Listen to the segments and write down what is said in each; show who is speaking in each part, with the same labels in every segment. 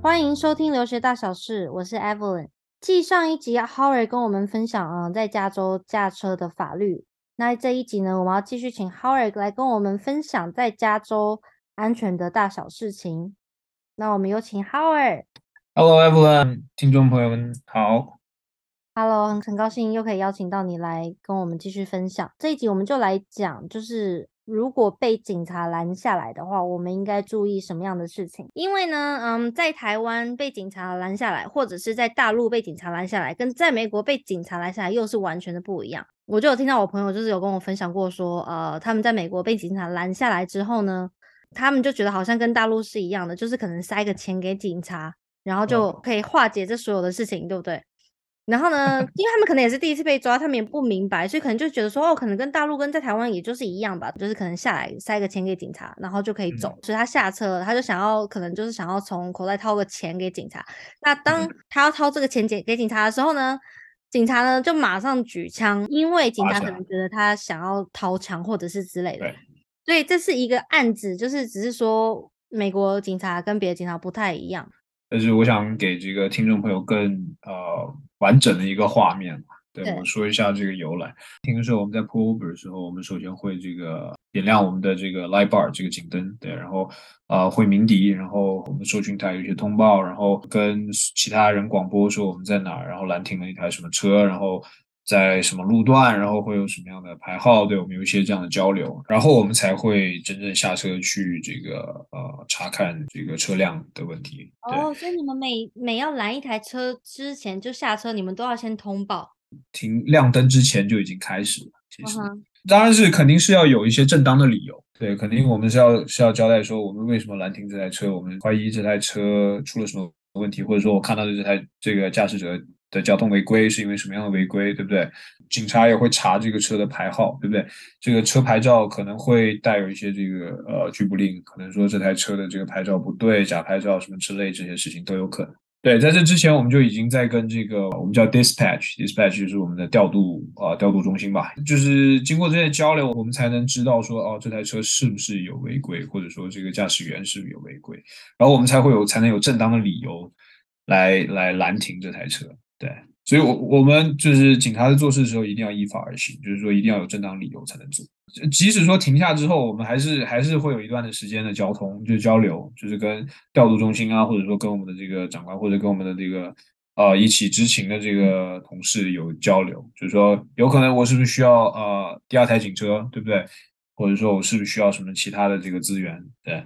Speaker 1: 欢迎收听留学大小事，我是 Evelyn。继上一集 Howard 跟我们分享啊，在加州驾车的法律。那这一集呢，我们要继续请 Howard 来跟我们分享在加州安全的大小事情。那我们有请 Howard。
Speaker 2: Hello everyone，听众朋友们好。
Speaker 1: Hello，很很高兴又可以邀请到你来跟我们继续分享。这一集我们就来讲，就是如果被警察拦下来的话，我们应该注意什么样的事情？因为呢，嗯，在台湾被警察拦下来，或者是在大陆被警察拦下来，跟在美国被警察拦下来又是完全的不一样。我就有听到我朋友就是有跟我分享过说，呃，他们在美国被警察拦下来之后呢，他们就觉得好像跟大陆是一样的，就是可能塞个钱给警察，然后就可以化解这所有的事情，对不对？然后呢，因为他们可能也是第一次被抓，他们也不明白，所以可能就觉得说，哦，可能跟大陆跟在台湾也就是一样吧，就是可能下来塞个钱给警察，然后就可以走。所以他下车，他就想要，可能就是想要从口袋掏个钱给警察。那当他要掏这个钱给给警察的时候呢，警察呢就马上举枪，因为警察可能觉得他想要掏枪或者是之类的。所以这是一个案子，就是只是说美国警察跟别的警察不太一样。
Speaker 2: 但是我想给这个听众朋友更呃。完整的一个画面，对，我说一下这个由来。听说我们在 pull over 的时候，我们首先会这个点亮我们的这个 light bar 这个警灯，对，然后呃会鸣笛，然后我们收讯台有一些通报，然后跟其他人广播说我们在哪儿，然后拦停了一台什么车，然后。在什么路段，然后会有什么样的牌号？对，我们有一些这样的交流，然后我们才会真正下车去这个呃查看这个车辆的问题。
Speaker 1: 哦，所以你们每每要拦一台车之前就下车，你们都要先通报。
Speaker 2: 停亮灯之前就已经开始了。其实，嗯、当然是肯定是要有一些正当的理由。对，肯定我们是要是要交代说我们为什么拦停这台车，我们怀疑这台车出了什么问题，或者说我看到的这台这个驾驶者。的交通违规是因为什么样的违规，对不对？警察也会查这个车的牌号，对不对？这个车牌照可能会带有一些这个呃拘捕令，可能说这台车的这个牌照不对，假牌照什么之类这些事情都有可能。对，在这之前我们就已经在跟这个我们叫 dispatch，dispatch 就是我们的调度啊、调度中心吧，就是经过这些交流，我们才能知道说哦这台车是不是有违规，或者说这个驾驶员是不是有违规，然后我们才会有才能有正当的理由来来拦停这台车。对，所以我，我们就是警察在做事的时候，一定要依法而行，就是说，一定要有正当理由才能做。即使说停下之后，我们还是还是会有一段的时间的交通，就交流，就是跟调度中心啊，或者说跟我们的这个长官，或者跟我们的这个呃一起执勤的这个同事有交流，就是说，有可能我是不是需要呃第二台警车，对不对？或者说我是不是需要什么其他的这个资源？对。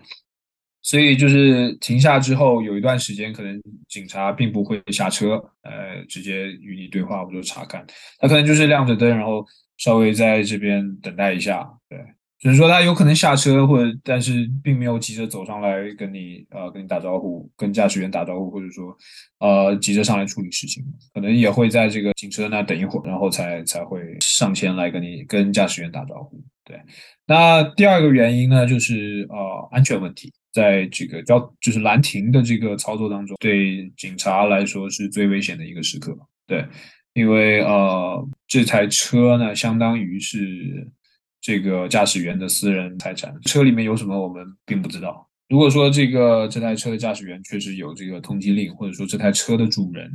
Speaker 2: 所以就是停下之后，有一段时间，可能警察并不会下车，呃，直接与你对话或者查看，他可能就是亮着灯，然后稍微在这边等待一下，对，只是说他有可能下车，或者但是并没有急着走上来跟你呃跟你打招呼，跟驾驶员打招呼，或者说呃急着上来处理事情，可能也会在这个警车那等一会儿，然后才才会上前来跟你跟驾驶员打招呼，对。那第二个原因呢，就是呃安全问题。在这个交就是拦停的这个操作当中，对警察来说是最危险的一个时刻。对，因为呃，这台车呢，相当于是这个驾驶员的私人财产，车里面有什么我们并不知道。如果说这个这台车的驾驶员确实有这个通缉令，或者说这台车的主人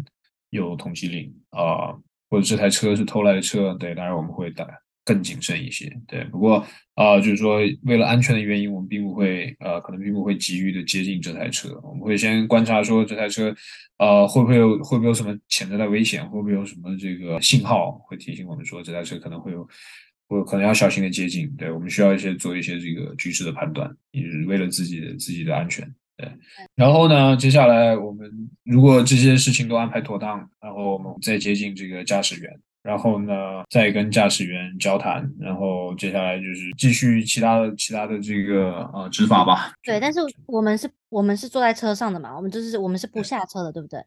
Speaker 2: 有通缉令啊、或者这台车是偷来的车，对，当然我们会打。更谨慎一些，对。不过啊、呃，就是说，为了安全的原因，我们并不会呃，可能并不会急于的接近这台车。我们会先观察说这台车，呃，会不会有会不会有什么潜在的危险，会不会有什么这个信号会提醒我们说这台车可能会有，会可能要小心的接近。对，我们需要一些做一些这个局势的判断，也是为了自己的自己的安全。对。然后呢，接下来我们如果这些事情都安排妥当，然后我们再接近这个驾驶员。然后呢，再跟驾驶员交谈，然后接下来就是继续其他的其他的这个呃执法吧。
Speaker 1: 对，但是我们是，我们是坐在车上的嘛，我们就是我们是不下车的，对不对？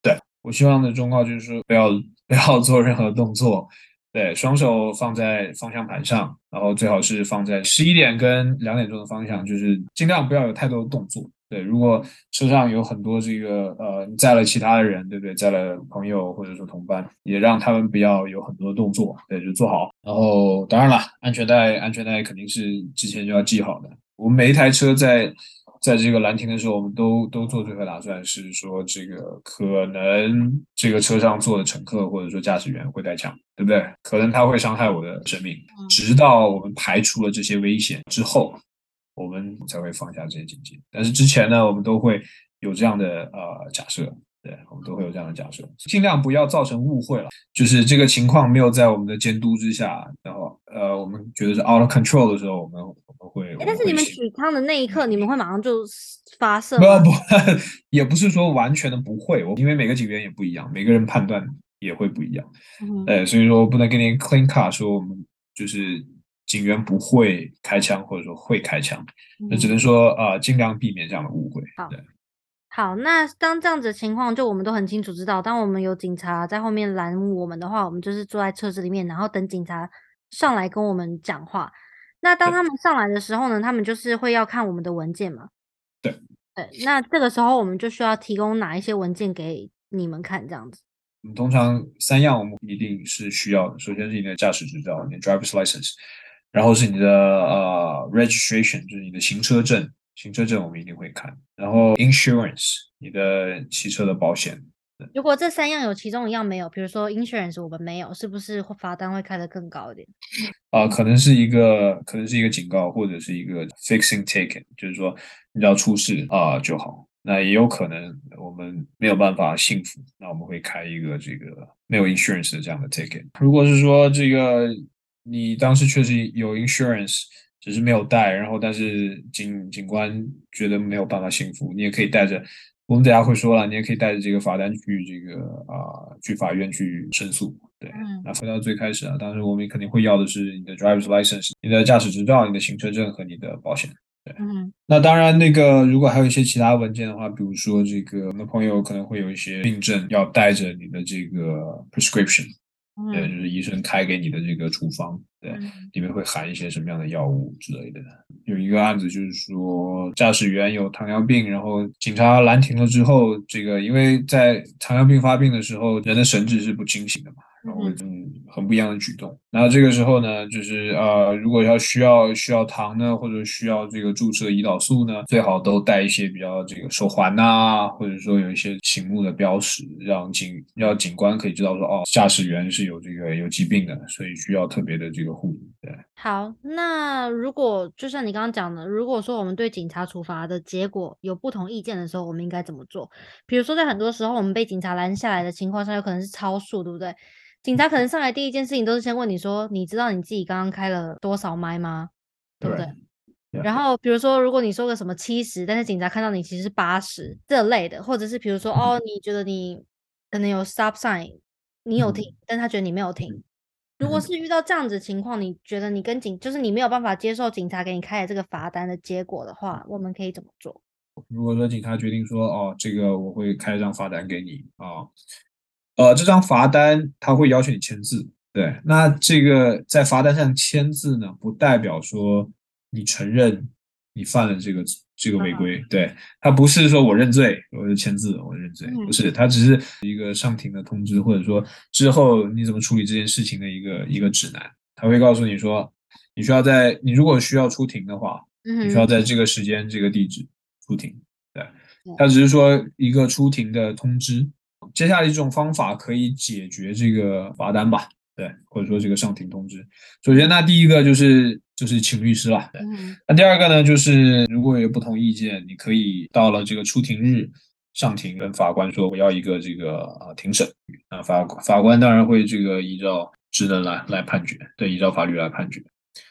Speaker 2: 对，我希望的忠告就是说，不要不要做任何动作，对，双手放在方向盘上，然后最好是放在十一点跟两点钟的方向，就是尽量不要有太多的动作。对，如果车上有很多这个呃，你载了其他的人，对不对？载了朋友或者说同伴，也让他们不要有很多动作，对，就坐好。然后当然了，安全带，安全带肯定是之前就要系好的。我们每一台车在在这个拦停的时候，我们都都做最坏打算，是说这个可能这个车上坐的乘客或者说驾驶员会带枪，对不对？可能他会伤害我的生命。直到我们排除了这些危险之后，我们才会放下这些警戒。但是之前呢，我们都会有这样的呃假设。对，我们都会有这样的假设，尽量不要造成误会了。就是这个情况没有在我们的监督之下，然后呃，我们觉得是 out of control 的时候，我们我们会。
Speaker 1: 但是你们取枪的那一刻，你们会马上就发射？
Speaker 2: 不不，也不是说完全的不会，我因为每个警员也不一样，每个人判断也会不一样。嗯，呃，所以说不能跟你 clean cut 说我们就是警员不会开枪，或者说会开枪，那只能说呃，尽量避免这样的误会。
Speaker 1: 好。对。好，那当这样子的情况，就我们都很清楚知道，当我们有警察在后面拦我们的话，我们就是坐在车子里面，然后等警察上来跟我们讲话。那当他们上来的时候呢，他们就是会要看我们的文件嘛？
Speaker 2: 对
Speaker 1: 对。那这个时候我们就需要提供哪一些文件给你们看？这样子。
Speaker 2: 嗯，通常三样我们一定是需要的，首先是你的驾驶执照，你的 driver's license，然后是你的呃 registration，就是你的行车证。行车证我们一定会看，然后 insurance 你的汽车的保险。
Speaker 1: 如果这三样有其中一样没有，比如说 insurance 我们没有，是不是罚单会开得更高一点？
Speaker 2: 啊、呃，可能是一个，可能是一个警告，或者是一个 fixing ticket，就是说你只要出事啊、呃、就好。那也有可能我们没有办法幸福，那我们会开一个这个没有 insurance 的这样的 ticket。如果是说这个你当时确实有 insurance。只是没有带，然后但是警警官觉得没有办法幸福，你也可以带着。我们等下会说了，你也可以带着这个罚单去这个啊、呃，去法院去申诉。对，嗯、那回到最开始啊，当时我们肯定会要的是你的 driver's license、你的驾驶执照、你的行车证和你的保险。对，嗯，那当然那个如果还有一些其他文件的话，比如说这个我们的朋友可能会有一些病症，要带着你的这个 prescription。对，就是医生开给你的这个处方，对，里面会含一些什么样的药物之类的。有一个案子就是说，驾驶员有糖尿病，然后警察拦停了之后，这个因为在糖尿病发病的时候，人的神志是不清醒的嘛。然后嗯，很不一样的举动。那这个时候呢，就是呃，如果要需要需要糖呢，或者需要这个注射胰岛素呢，最好都带一些比较这个手环呐、或者说有一些醒目的标识，让警让警官可以知道说，哦，驾驶员是有这个有疾病的，所以需要特别的这个护理。对，
Speaker 1: 好，那如果就像你刚刚讲的，如果说我们对警察处罚的结果有不同意见的时候，我们应该怎么做？比如说，在很多时候我们被警察拦下来的情况下，有可能是超速，对不对？警察可能上来第一件事情都是先问你说：“你知道你自己刚刚开了多少麦吗？对不对？”然后比如说，如果你说个什么七十，但是警察看到你其实是八十这类的，或者是比如说哦，你觉得你可能有 stop sign，你有停，但他觉得你没有停。如果是遇到这样子的情况，你觉得你跟警就是你没有办法接受警察给你开的这个罚单的结果的话，我们可以怎么做？
Speaker 2: 如果说警察决定说：“哦，这个我会开一张罚单给你啊。哦”呃，这张罚单他会要求你签字，对，那这个在罚单上签字呢，不代表说你承认你犯了这个这个违规，对，他不是说我认罪，我就签字，我认罪，不是，他只是一个上庭的通知，或者说之后你怎么处理这件事情的一个一个指南，他会告诉你说，你需要在你如果需要出庭的话，你需要在这个时间这个地址出庭，对，他只是说一个出庭的通知。接下来一种方法可以解决这个罚单吧？对，或者说这个上庭通知。首先，那第一个就是就是请律师了。对，那第二个呢，就是如果有不同意见，你可以到了这个出庭日上庭，跟法官说我要一个这个啊庭审。那法法官当然会这个依照职能来来判决，对，依照法律来判决。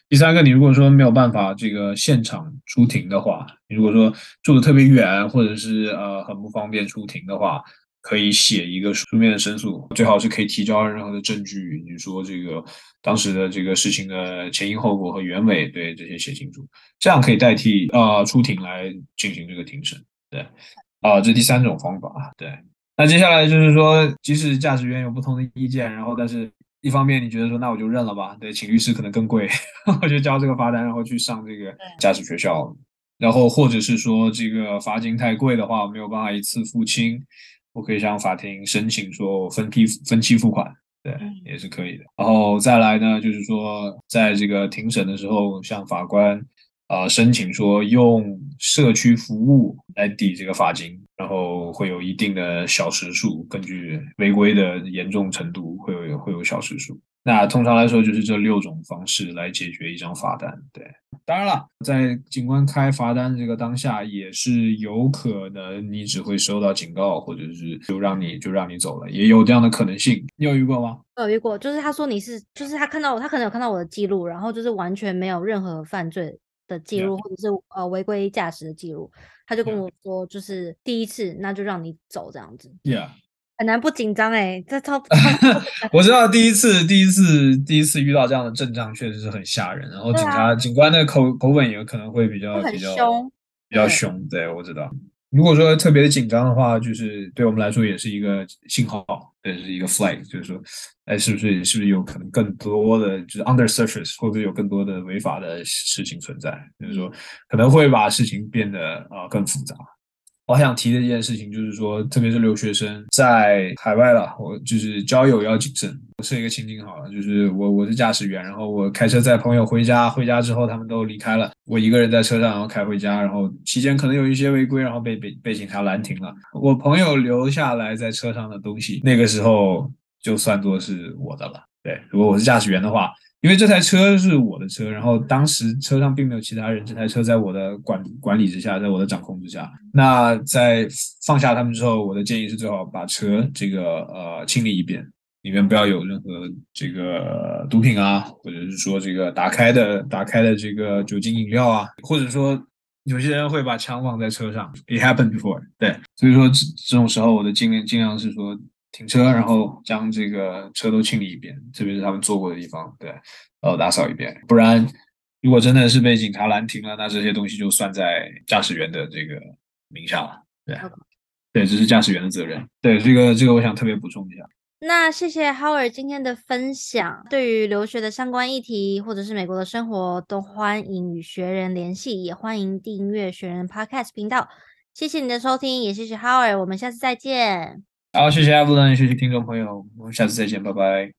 Speaker 2: 第三个，你如果说没有办法这个现场出庭的话，你如果说住的特别远，或者是呃很不方便出庭的话。可以写一个书面的申诉，最好是可以提交任何的证据，你说这个当时的这个事情的前因后果和原委，对这些写清楚，这样可以代替啊、呃、出庭来进行这个庭审。对，啊、呃，这第三种方法。对，那接下来就是说，即使驾驶员有不同的意见，然后但是一方面你觉得说那我就认了吧，对，请律师可能更贵，我就交这个罚单，然后去上这个驾驶学校。然后或者是说这个罚金太贵的话，没有办法一次付清，我可以向法庭申请说分批分期付款，对，也是可以的。然后再来呢，就是说在这个庭审的时候，向法官啊、呃、申请说用社区服务来抵这个罚金，然后会有一定的小时数，根据违规的严重程度会有会有小时数。那通常来说，就是这六种方式来解决一张罚单。对，当然了，在警官开罚单这个当下，也是有可能你只会收到警告，或者是就让你就让你走了，也有这样的可能性。你有遇过吗？
Speaker 1: 有遇过，就是他说你是，就是他看到我他可能有看到我的记录，然后就是完全没有任何犯罪的记录或者是呃违规驾驶的记录，他就跟我说，就是第一次，那就让你走这样子。
Speaker 2: Yeah.
Speaker 1: 很难不紧张哎，这超
Speaker 2: 我知道第一次第一次第一次遇到这样的阵仗确实是很吓人，然后警察、啊、警官的口口吻也可能会比较比较凶，比较凶。对，我知道。如果说特别的紧张的话，就是对我们来说也是一个信号，也是一个 flag，就是说，哎，是不是是不是有可能更多的就是 under surface，会不会有更多的违法的事情存在？就是说可能会把事情变得啊、更复杂。我还想提的一件事情就是说，特别是留学生在海外了，我就是交友要谨慎。我设一个情景好了，就是我我是驾驶员，然后我开车载朋友回家，回家之后他们都离开了，我一个人在车上，然后开回家，然后期间可能有一些违规，然后被被被警察拦停了。我朋友留下来在车上的东西，那个时候就算作是我的了。对，如果我是驾驶员的话。因为这台车是我的车，然后当时车上并没有其他人，这台车在我的管管理之下，在我的掌控之下。那在放下他们之后，我的建议是最好把车这个呃清理一遍，里面不要有任何这个毒品啊，或者是说这个打开的打开的这个酒精饮料啊，或者说有些人会把枪放在车上，It happened before。对，所以说这这种时候我的经验尽量是说。停车，然后将这个车都清理一遍，特别是他们坐过的地方，对，然后打扫一遍。不然，如果真的是被警察拦停了，那这些东西就算在驾驶员的这个名下了。对对，这是驾驶员的责任。对，这个这个我想特别补充一下。
Speaker 1: 那，谢谢 Howard 今天的分享。对于留学的相关议题，或者是美国的生活，都欢迎与学人联系，也欢迎订阅学人 Podcast 频道。谢谢你的收听，也谢谢 Howard，我们下次再见。
Speaker 2: 好，谢谢 Evelyn，谢谢听众朋友，我们下次再见，拜
Speaker 1: 拜。